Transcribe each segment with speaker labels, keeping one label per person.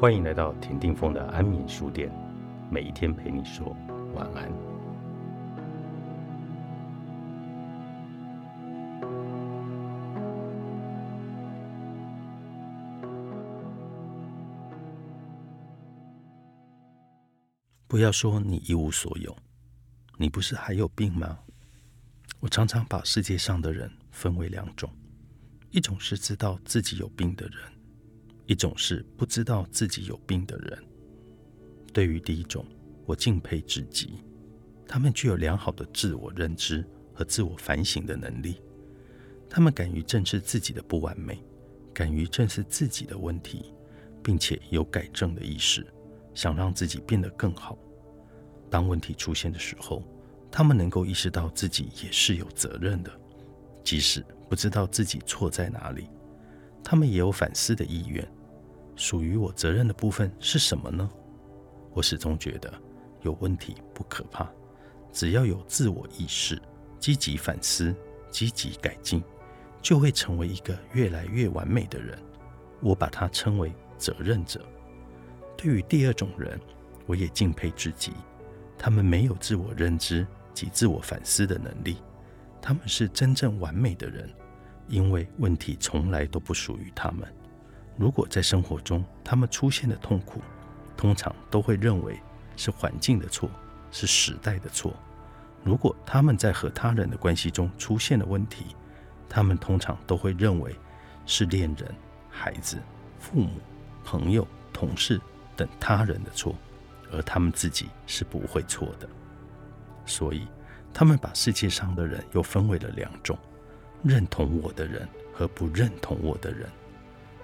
Speaker 1: 欢迎来到田定峰的安眠书店，每一天陪你说晚安。不要说你一无所有，你不是还有病吗？我常常把世界上的人分为两种，一种是知道自己有病的人，一种是不知道自己有病的人。对于第一种，我敬佩至极，他们具有良好的自我认知和自我反省的能力，他们敢于正视自己的不完美，敢于正视自己的问题，并且有改正的意识。想让自己变得更好。当问题出现的时候，他们能够意识到自己也是有责任的，即使不知道自己错在哪里，他们也有反思的意愿。属于我责任的部分是什么呢？我始终觉得，有问题不可怕，只要有自我意识，积极反思，积极改进，就会成为一个越来越完美的人。我把它称为责任者。对于第二种人，我也敬佩至极。他们没有自我认知及自我反思的能力，他们是真正完美的人，因为问题从来都不属于他们。如果在生活中他们出现的痛苦，通常都会认为是环境的错，是时代的错。如果他们在和他人的关系中出现了问题，他们通常都会认为是恋人、孩子、父母、朋友、同事。等他人的错，而他们自己是不会错的。所以，他们把世界上的人又分为了两种：认同我的人和不认同我的人。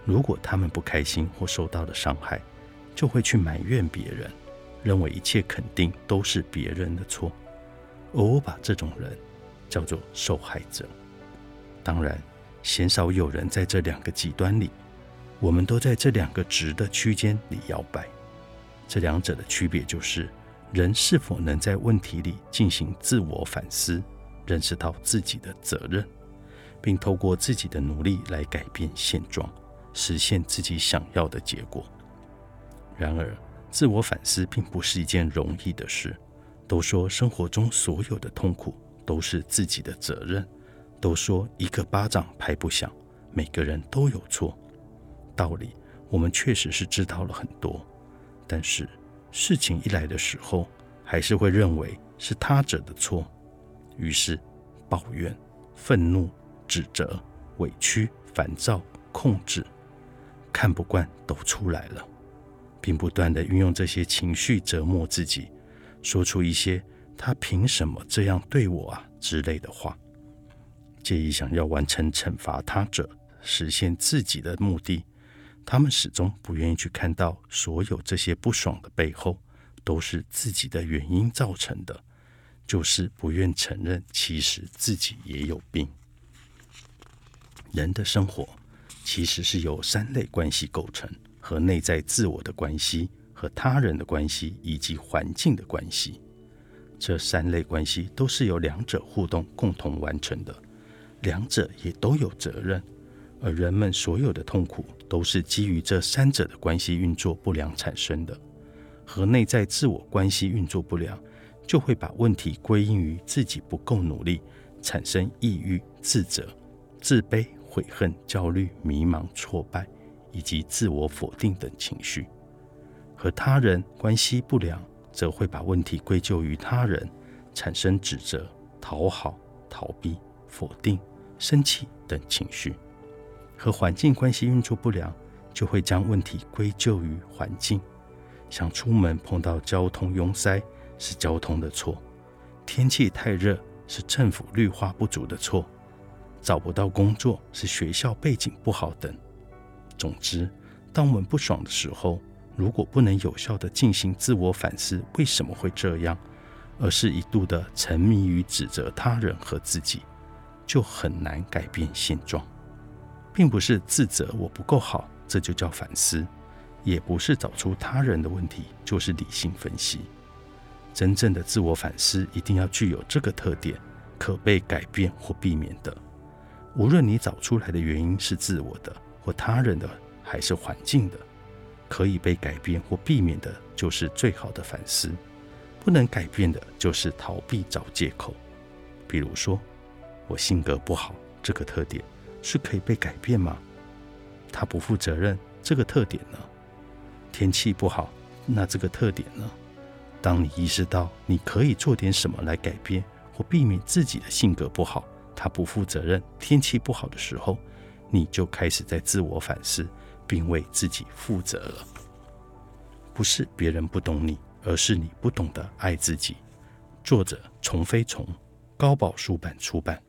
Speaker 1: 如果他们不开心或受到了伤害，就会去埋怨别人，认为一切肯定都是别人的错。而我把这种人叫做受害者。当然，鲜少有人在这两个极端里。我们都在这两个值的区间里摇摆，这两者的区别就是：人是否能在问题里进行自我反思，认识到自己的责任，并透过自己的努力来改变现状，实现自己想要的结果。然而，自我反思并不是一件容易的事。都说生活中所有的痛苦都是自己的责任，都说一个巴掌拍不响，每个人都有错。道理我们确实是知道了很多，但是事情一来的时候，还是会认为是他者的错，于是抱怨、愤怒、指责、委屈、烦躁、控制，看不惯都出来了，并不断的运用这些情绪折磨自己，说出一些“他凭什么这样对我啊”之类的话，介意想要完成惩罚他者，实现自己的目的。他们始终不愿意去看到，所有这些不爽的背后，都是自己的原因造成的，就是不愿承认，其实自己也有病。人的生活其实是由三类关系构成：和内在自我的关系、和他人的关系以及环境的关系。这三类关系都是由两者互动共同完成的，两者也都有责任。而人们所有的痛苦，都是基于这三者的关系运作不良产生的。和内在自我关系运作不良，就会把问题归因于自己不够努力，产生抑郁、自责、自卑、悔恨、焦虑、迷茫、挫败以及自我否定等情绪。和他人关系不良，则会把问题归咎于他人，产生指责、讨好、逃避、否定、生气等情绪。和环境关系运作不良，就会将问题归咎于环境。想出门碰到交通拥塞，是交通的错；天气太热，是政府绿化不足的错；找不到工作，是学校背景不好等。总之，当我们不爽的时候，如果不能有效地进行自我反思，为什么会这样，而是一度的沉迷于指责他人和自己，就很难改变现状。并不是自责我不够好，这就叫反思；也不是找出他人的问题，就是理性分析。真正的自我反思一定要具有这个特点，可被改变或避免的。无论你找出来的原因是自我的或他人的，还是环境的，可以被改变或避免的，就是最好的反思；不能改变的，就是逃避找借口。比如说，我性格不好这个特点是可以被改变吗？他不负责任这个特点呢？天气不好，那这个特点呢？当你意识到你可以做点什么来改变或避免自己的性格不好，他不负责任，天气不好的时候，你就开始在自我反思，并为自己负责了。不是别人不懂你，而是你不懂得爱自己。作者：虫飞虫，高宝书版出版。